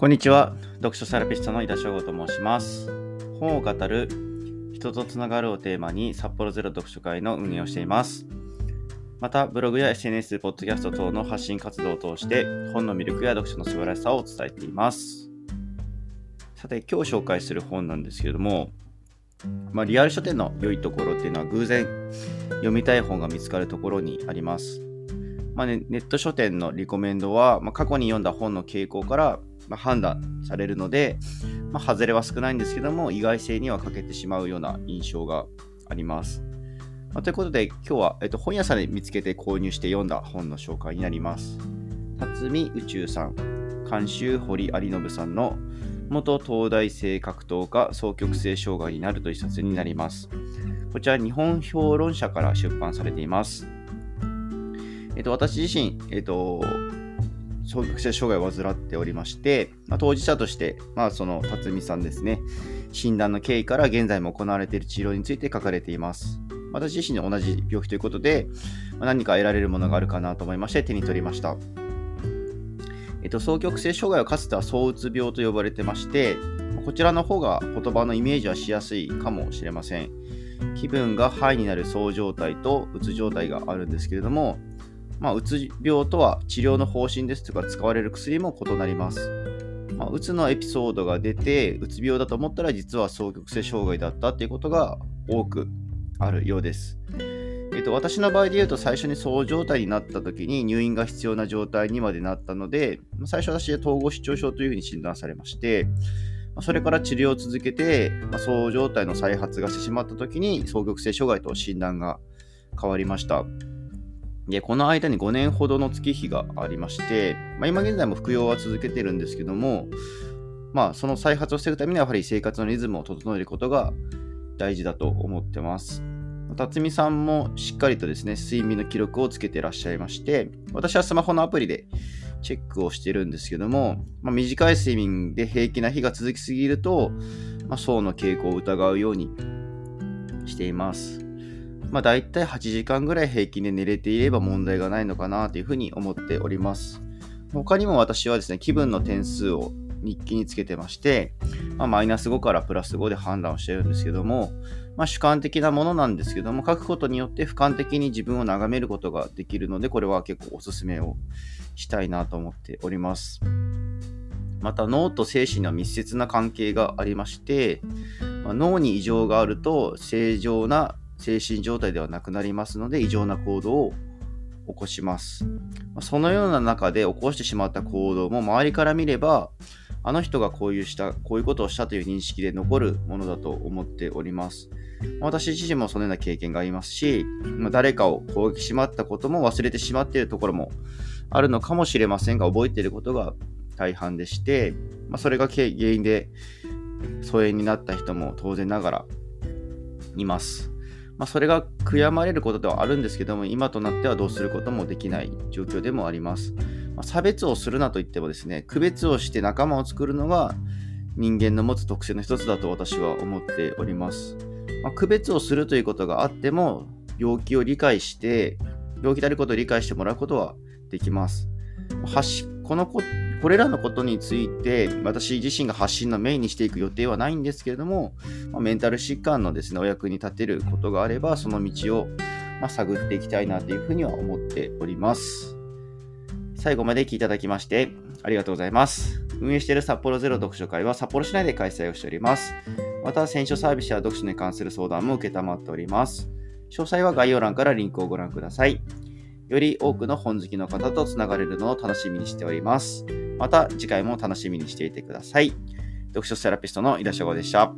こんにちは。読書セラピストの井田翔吾と申します。本を語る人とつながるをテーマに札幌ゼロ読書会の運営をしています。また、ブログや SNS、ポッドキャスト等の発信活動を通して本の魅力や読書の素晴らしさを伝えています。さて、今日紹介する本なんですけれども、まあ、リアル書店の良いところっていうのは偶然読みたい本が見つかるところにあります。まあね、ネット書店のリコメンドは、まあ、過去に読んだ本の傾向から、まあ、判断されるので、まあ、外れは少ないんですけども、意外性には欠けてしまうような印象があります。まあ、ということで、今日は、えっと、本屋さんで見つけて購入して読んだ本の紹介になります。辰巳宇宙さん、監修堀有信さんの元東大生格闘家双極性障害になるという一冊になります。こちら日本評論社から出版されています。えっと、私自身、えっと、双極性障害を患っておりまして、まあ、当事者として、まあ、その辰巳さんですね、診断の経緯から現在も行われている治療について書かれています。私自身で同じ病気ということで、まあ、何か得られるものがあるかなと思いまして手に取りました。えっと、双極性障害はかつては躁うつ病と呼ばれてまして、こちらの方が言葉のイメージはしやすいかもしれません。気分がハイになる躁状態とうつ状態があるんですけれども、まあ、うつ病とは治療の方針ですとか使われる薬も異なります。まあ、うつのエピソードが出て、うつ病だと思ったら実は双極性障害だったっていうことが多くあるようです。えっと、私の場合で言うと最初にそう状態になった時に入院が必要な状態にまでなったので、最初私は統合失調症というふうに診断されまして、それから治療を続けて、まあ、そう状態の再発がしてしまった時に双極性障害と診断が変わりました。で、この間に5年ほどの月日がありまして、まあ、今現在も服用は続けてるんですけども、まあ、その再発を防ぐためにはやはり生活のリズムを整えることが大事だと思ってます。辰巳さんもしっかりとですね、睡眠の記録をつけてらっしゃいまして、私はスマホのアプリでチェックをしてるんですけども、まあ、短い睡眠で平気な日が続きすぎると、まあ、層の傾向を疑うようにしています。まあ、大体8時間ぐらい平均で寝れていれば問題がないのかなというふうに思っております。他にも私はですね、気分の点数を日記につけてまして、まあ、マイナス5からプラス5で判断をしてるんですけども、まあ、主観的なものなんですけども、書くことによって俯瞰的に自分を眺めることができるので、これは結構おすすめをしたいなと思っております。また脳と精神には密接な関係がありまして、まあ、脳に異常があると正常な精神状態ではなくなりますので異常な行動を起こします。まあ、そのような中で起こしてしまった行動も周りから見ればあの人がこういうしたこういうことをしたという認識で残るものだと思っております。私自身もそのような経験がありますし、まあ、誰かを攻撃しまったことも忘れてしまっているところもあるのかもしれませんが覚えていることが大半でして、まあ、それが原因で疎遠になった人も当然ながらいます。まあ、それが悔やまれることではあるんですけども、今となってはどうすることもできない状況でもあります。まあ、差別をするなと言ってもですね、区別をして仲間を作るのが人間の持つ特性の一つだと私は思っております。まあ、区別をするということがあっても、病気を理解して、病気であることを理解してもらうことはできます。このここれらのことについて私自身が発信のメインにしていく予定はないんですけれども、ま、メンタル疾患のですねお役に立てることがあればその道を、ま、探っていきたいなというふうには思っております。最後まで聞いていただきましてありがとうございます。運営している札幌ゼロ読書会は札幌市内で開催をしております。また選書サービスや読書に関する相談も受けたまっております。詳細は概要欄からリンクをご覧ください。より多くの本好きの方とつながれるのを楽しみにしております。また次回も楽しみにしていてください。読書セラピストの井田翔吾でした。